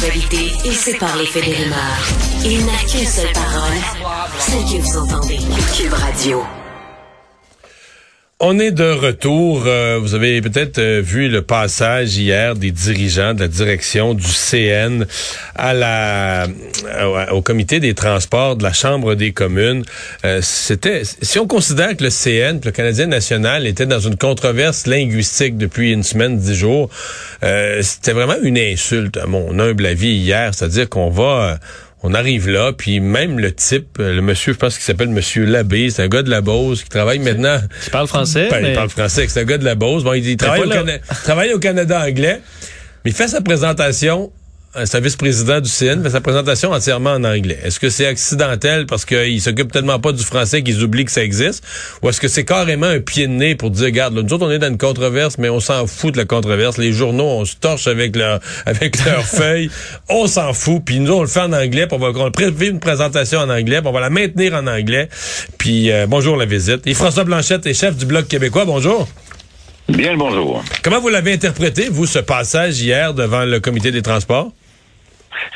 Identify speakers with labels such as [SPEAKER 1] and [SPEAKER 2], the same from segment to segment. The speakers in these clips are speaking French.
[SPEAKER 1] L'actualité et sépare les faits des rumeurs. Il n'a qu'une seule parole, celle que vous entendez. Cube Radio.
[SPEAKER 2] On est de retour. Euh, vous avez peut-être euh, vu le passage hier des dirigeants de la direction du CN à la euh, au comité des transports de la Chambre des communes. C'était si on considère que le CN, le Canadien national, était dans une controverse linguistique depuis une semaine, dix jours, c'était vraiment une insulte à mon humble avis hier. C'est-à-dire qu'on va on arrive là, puis même le type, euh, le monsieur, je pense qu'il s'appelle Monsieur Labbé, c'est un gars de la Beauce qui travaille maintenant.
[SPEAKER 3] Il parle français.
[SPEAKER 2] Ben, Il parle français, c'est un gars de la Beauce. Bon, il, travaille, au travaille au Canada anglais, mais il fait sa présentation c'est un vice-président du CN, fait sa présentation entièrement en anglais. Est-ce que c'est accidentel parce qu'il s'occupe tellement pas du français qu'ils oublient que ça existe? Ou est-ce que c'est carrément un pied de nez pour dire, regarde, nous autres, on est dans une controverse, mais on s'en fout de la controverse. Les journaux, on se torche avec leur, avec leurs feuilles. On s'en fout. Puis nous, on le fait en anglais, puis on va on une présentation en anglais, puis on va la maintenir en anglais. Puis euh, bonjour la visite. Et François Blanchette est chef du Bloc québécois. Bonjour.
[SPEAKER 4] Bien le bonjour.
[SPEAKER 2] Comment vous l'avez interprété, vous, ce passage hier devant le comité des transports?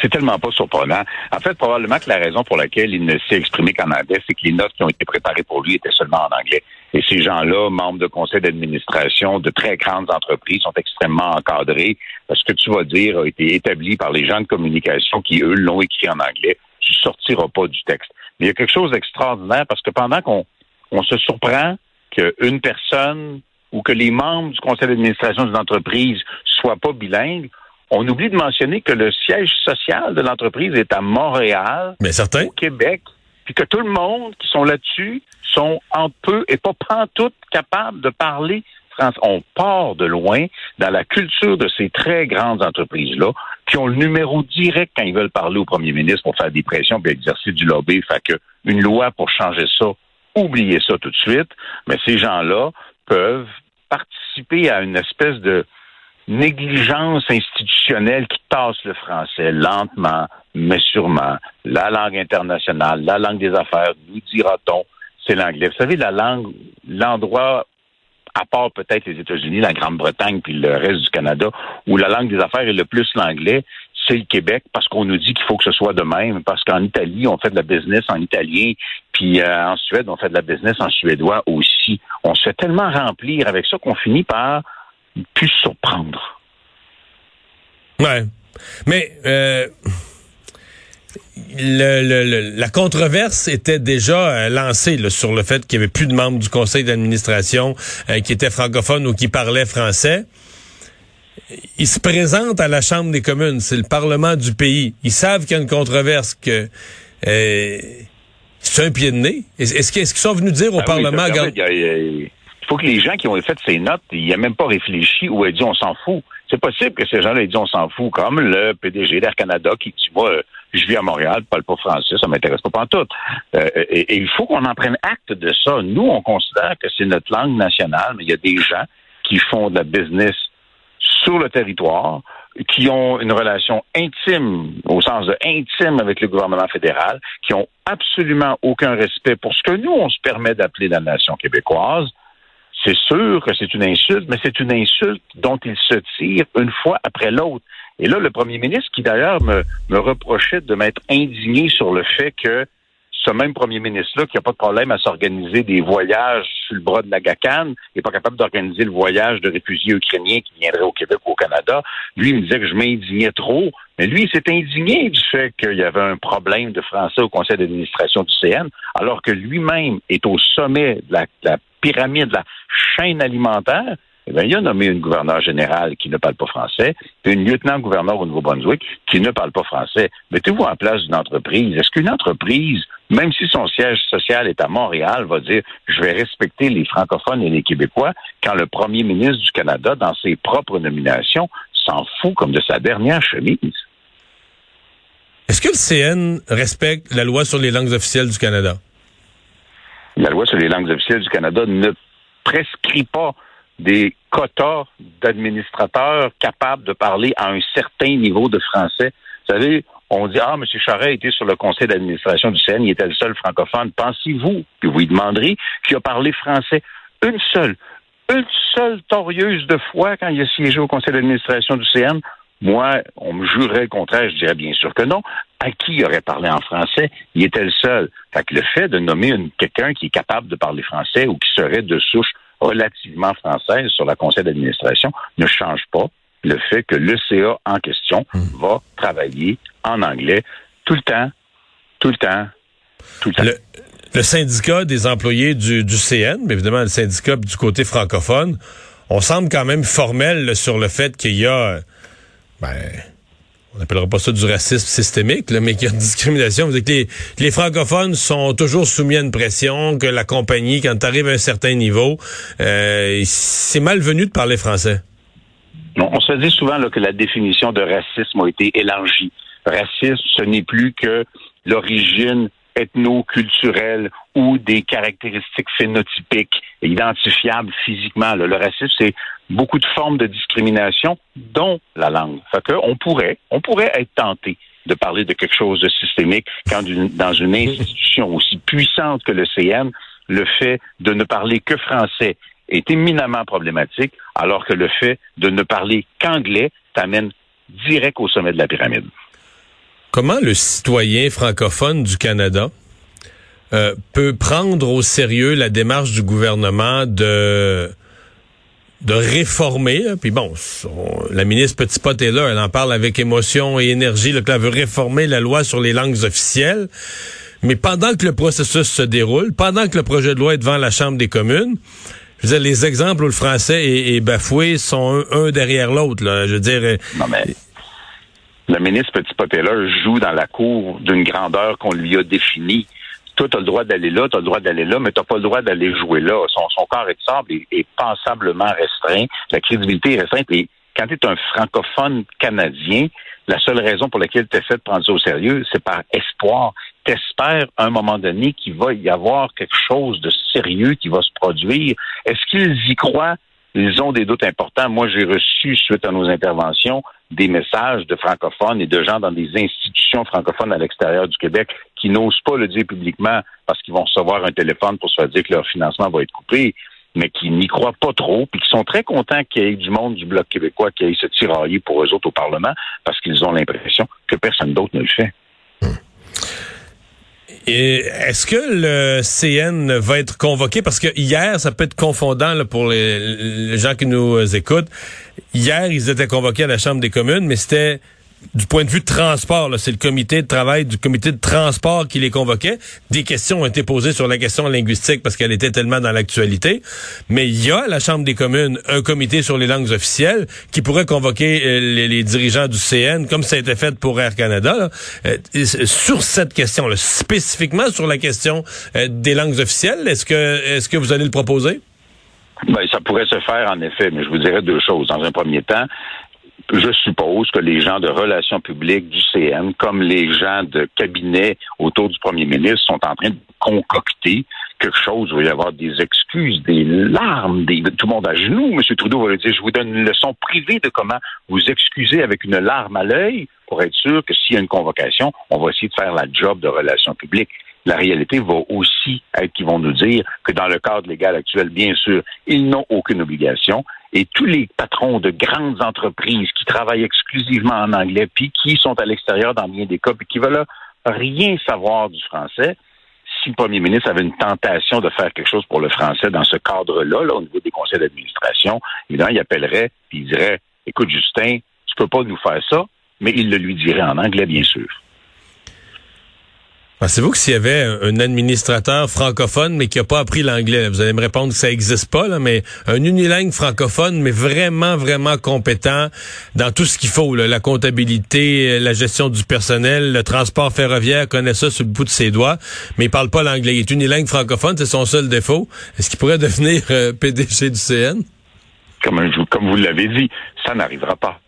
[SPEAKER 4] C'est tellement pas surprenant. En fait, probablement que la raison pour laquelle il ne s'est exprimé qu'en anglais, c'est que les notes qui ont été préparées pour lui étaient seulement en anglais. Et ces gens-là, membres de conseils d'administration de très grandes entreprises, sont extrêmement encadrés. Ce que tu vas dire a été établi par les gens de communication qui, eux, l'ont écrit en anglais. Tu sortiras pas du texte. Mais il y a quelque chose d'extraordinaire parce que pendant qu'on on se surprend qu'une personne ou que les membres du conseil d'administration d'une entreprise soient pas bilingues, on oublie de mentionner que le siège social de l'entreprise est à Montréal,
[SPEAKER 2] Mais
[SPEAKER 4] au Québec, puis que tout le monde qui sont là-dessus sont en peu et pas pantoute capables de parler français. On part de loin dans la culture de ces très grandes entreprises-là, qui ont le numéro direct quand ils veulent parler au premier ministre pour faire des pressions puis exercer du lobby. Fait que une loi pour changer ça, oubliez ça tout de suite. Mais ces gens-là peuvent participer à une espèce de négligence institutionnelle qui tasse le français lentement, mais sûrement. La langue internationale, la langue des affaires, nous dira-t-on, c'est l'anglais. Vous savez, la langue, l'endroit, à part peut-être les États-Unis, la Grande-Bretagne, puis le reste du Canada, où la langue des affaires est le plus l'anglais, c'est le Québec parce qu'on nous dit qu'il faut que ce soit de même, parce qu'en Italie, on fait de la business en italien, puis euh, en Suède, on fait de la business en suédois aussi. On se fait tellement remplir avec ça qu'on finit par pu surprendre.
[SPEAKER 2] Ouais. Mais euh, le, la controverse était déjà euh, lancée sur le fait qu'il y avait plus de membres du conseil d'administration euh, qui étaient francophones ou qui parlaient français. Ils se présentent à la Chambre des communes, c'est le Parlement du pays. Ils savent qu'il y a une controverse, que c'est un pied de nez. Est-ce qu'ils sont venus dire au
[SPEAKER 4] ben
[SPEAKER 2] Parlement...
[SPEAKER 4] Il faut que les gens qui ont fait ces notes, ils n'aient même pas réfléchi ou aient dit on s'en fout. C'est possible que ces gens-là aient dit on s'en fout, comme le PDG d'Air Canada qui dit moi, je vis à Montréal, je parle pas français, ça m'intéresse pas pantoute. Euh, et, et, il faut qu'on en prenne acte de ça. Nous, on considère que c'est notre langue nationale, mais il y a des gens qui font de la business sur le territoire, qui ont une relation intime, au sens de intime avec le gouvernement fédéral, qui ont absolument aucun respect pour ce que nous, on se permet d'appeler la nation québécoise, c'est sûr que c'est une insulte, mais c'est une insulte dont il se tire une fois après l'autre. Et là, le premier ministre, qui d'ailleurs me, me reprochait de m'être indigné sur le fait que ce même premier ministre-là, qui n'a pas de problème à s'organiser des voyages sur le bras de la GACAN, n'est pas capable d'organiser le voyage de réfugiés ukrainiens qui viendraient au Québec ou au Canada. Lui, il me disait que je m'indignais trop, mais lui, il s'est indigné du fait qu'il y avait un problème de français au conseil d'administration du CN, alors que lui-même est au sommet de la, de la pyramide, de la chaîne alimentaire. Eh bien, il a nommé une gouverneure générale qui ne parle pas français, puis une lieutenant-gouverneur au Nouveau-Brunswick qui ne parle pas français. Mettez-vous en place d'une entreprise. Est-ce qu'une entreprise, même si son siège social est à Montréal, va dire je vais respecter les francophones et les Québécois quand le premier ministre du Canada, dans ses propres nominations, s'en fout comme de sa dernière chemise?
[SPEAKER 2] Est-ce que le CN respecte la loi sur les langues officielles du Canada?
[SPEAKER 4] La loi sur les langues officielles du Canada ne prescrit pas des quotas d'administrateurs capables de parler à un certain niveau de français. Vous savez, on dit, ah, M. Charret était sur le conseil d'administration du CN, il était le seul francophone. Pensez-vous, puis vous lui demanderez, qui a parlé français une seule, une seule torieuse de fois quand il a siégé au conseil d'administration du CN? Moi, on me jurerait le contraire, je dirais bien sûr que non. À qui il aurait parlé en français? Il était le seul. Fait que le fait de nommer quelqu'un qui est capable de parler français ou qui serait de souche relativement française sur la conseil d'administration ne change pas le fait que le CA en question hmm. va travailler en anglais tout le temps, tout le temps, tout le temps.
[SPEAKER 2] Le, syndicat des employés du, du, CN, mais évidemment le syndicat du côté francophone, on semble quand même formel sur le fait qu'il y a, ben, on n'appellera pas ça du racisme systémique, là, mais qu'il y a une discrimination. Vous que les, francophones sont toujours soumis à une pression, que la compagnie, quand tu arrives à un certain niveau, euh, c'est malvenu de parler français.
[SPEAKER 4] On se dit souvent là, que la définition de racisme a été élargie. Racisme, ce n'est plus que l'origine ethno-culturelle ou des caractéristiques phénotypiques identifiables physiquement. Le racisme, c'est beaucoup de formes de discrimination, dont la langue. Fait on pourrait, on pourrait être tenté de parler de quelque chose de systémique quand dans une institution aussi puissante que le CN, le fait de ne parler que français est éminemment problématique, alors que le fait de ne parler qu'anglais t'amène direct au sommet de la pyramide.
[SPEAKER 2] Comment le citoyen francophone du Canada euh, peut prendre au sérieux la démarche du gouvernement de de réformer. Puis bon, la ministre Petit Pot est là, elle en parle avec émotion et énergie. Là, qu'elle veut réformer la loi sur les langues officielles. Mais pendant que le processus se déroule, pendant que le projet de loi est devant la Chambre des communes, je veux dire, les exemples où le français est, bafoué sont un, derrière l'autre. Je veux dire. Euh,
[SPEAKER 4] non, mais le ministre Petit Poteller joue dans la cour d'une grandeur qu'on lui a définie. Toi, tu as le droit d'aller là, tu as le droit d'aller là, mais tu pas le droit d'aller jouer là. Son, corps est est, est, pensablement restreint. La crédibilité est restreinte. Et quand tu es un francophone canadien, la seule raison pour laquelle tu es fait de prendre ça au sérieux, c'est par espoir. Tu espères à un moment donné qu'il va y avoir quelque chose de sérieux qui va se produire. Est-ce qu'ils y croient? Ils ont des doutes importants. Moi, j'ai reçu, suite à nos interventions, des messages de francophones et de gens dans des institutions francophones à l'extérieur du Québec qui n'osent pas le dire publiquement parce qu'ils vont recevoir un téléphone pour se faire dire que leur financement va être coupé, mais qui n'y croient pas trop, puis qui sont très contents qu'il y ait du monde du Bloc québécois qui aille se tirailler pour eux autres au Parlement parce qu'ils ont l'impression que personne d'autre ne le fait.
[SPEAKER 2] Est-ce que le CN va être convoqué? Parce que hier, ça peut être confondant pour les, gens qui nous écoutent. Hier, ils étaient convoqués à la Chambre des communes, mais c'était du point de vue transport, c'est le comité de travail du comité de transport qui les convoquait. Des questions ont été posées sur la question linguistique parce qu'elle était tellement dans l'actualité. Mais il y a à la Chambre des communes un comité sur les langues officielles qui pourrait convoquer euh, les, dirigeants du CN, comme ça a été fait pour Air Canada, euh, sur cette question, là, spécifiquement sur la question euh, des langues officielles. Est-ce que, est-ce que vous allez le proposer?
[SPEAKER 4] Ben, ça pourrait se faire en effet, mais je vous dirais deux choses. Dans un premier temps, je suppose que les gens de relations publiques du CN, comme les gens de cabinet autour du premier ministre, sont en train de concocter quelque chose il va y avoir des excuses, des larmes, des, tout le monde à genoux. M. Trudeau va dire, je vous donne une leçon privée de comment vous excuser avec une larme à l'œil pour être sûr que s'il y a une convocation, on va essayer de faire la job de relations publiques. La réalité va aussi être qu'ils vont nous dire que dans le cadre légal actuel, bien sûr, ils n'ont aucune obligation et tous les patrons de grandes entreprises qui travaillent exclusivement en anglais, puis qui sont à l'extérieur dans bien des cas, puis qui veulent rien savoir du français, si le premier ministre avait une tentation de faire quelque chose pour le français dans ce cadre-là, là, au niveau des conseils d'administration, évidemment, il appellerait, puis il dirait, écoute, Justin, tu peux pas nous faire ça, mais il le lui dirait en anglais, bien sûr.
[SPEAKER 2] Pensez-vous que s'il y avait un administrateur francophone, mais qui n'a pas appris l'anglais, vous allez me répondre que ça n'existe pas, là, mais un unilingue francophone, mais vraiment, vraiment compétent dans tout ce qu'il faut, la comptabilité, la gestion du personnel, le transport ferroviaire, connaît ça sur le bout de ses doigts, mais il parle pas l'anglais. Il est unilingue francophone, c'est son seul défaut. Est-ce qu'il pourrait devenir euh, PDG du CN?
[SPEAKER 4] Comme, vous l'avez dit, ça n'arrivera pas.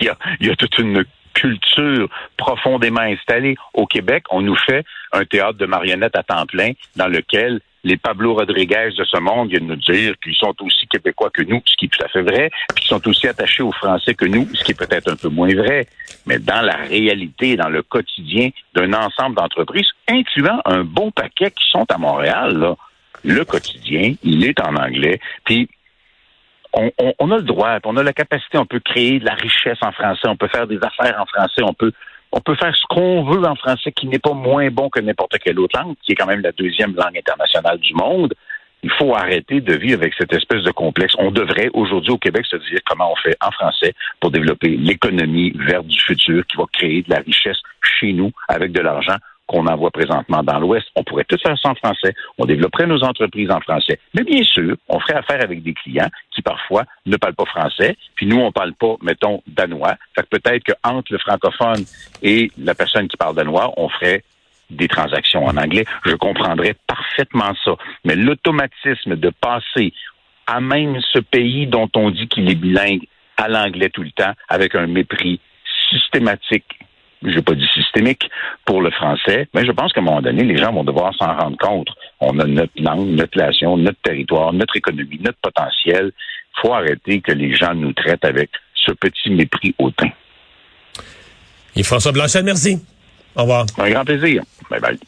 [SPEAKER 4] Il y, a, il y a toute une culture profondément installée. Au Québec, on nous fait un théâtre de marionnettes à temps plein dans lequel les Pablo Rodriguez de ce monde viennent nous dire qu'ils sont aussi québécois que nous, ce qui est tout à fait vrai, qu'ils sont aussi attachés aux Français que nous, ce qui est peut-être un peu moins vrai. Mais dans la réalité, dans le quotidien d'un ensemble d'entreprises, incluant un bon paquet qui sont à Montréal, le quotidien, il est en anglais. Puis on, a le droit, on a la capacité, on peut créer de la richesse en français, on peut faire des affaires en français, on peut on peut faire ce qu'on veut en français qui n'est pas moins bon que n'importe quelle autre langue, qui est quand même la deuxième langue internationale du monde. Il faut arrêter de vivre avec cette espèce de complexe. On devrait aujourd'hui au Québec se dire comment on fait en français pour développer l'économie verte du futur qui va créer de la richesse chez nous avec de l'argent qu'on envoie présentement dans l'Ouest. On pourrait tout faire ça en français. On développerait nos entreprises en français. Mais bien sûr, on ferait affaire avec des clients parfois ne parlent pas français. Puis nous, on parle pas, mettons, danois. Fait que peut-être qu'entre le francophone et la personne qui parle danois, on ferait des transactions en anglais. Je comprendrais parfaitement ça. Mais l'automatisme de passer à même ce pays dont on dit qu'il est bilingue à l'anglais tout le temps, avec un mépris systématique je n'ai pas dit systémique pour le français, mais je pense qu'à un moment donné, les gens vont devoir s'en rendre compte. On a notre langue, notre nation, notre territoire, notre économie, notre potentiel. Il faut arrêter que les gens nous traitent avec ce petit mépris hautain.
[SPEAKER 2] Et François Blanchet, merci. Au revoir.
[SPEAKER 4] Un grand plaisir. Bye bye.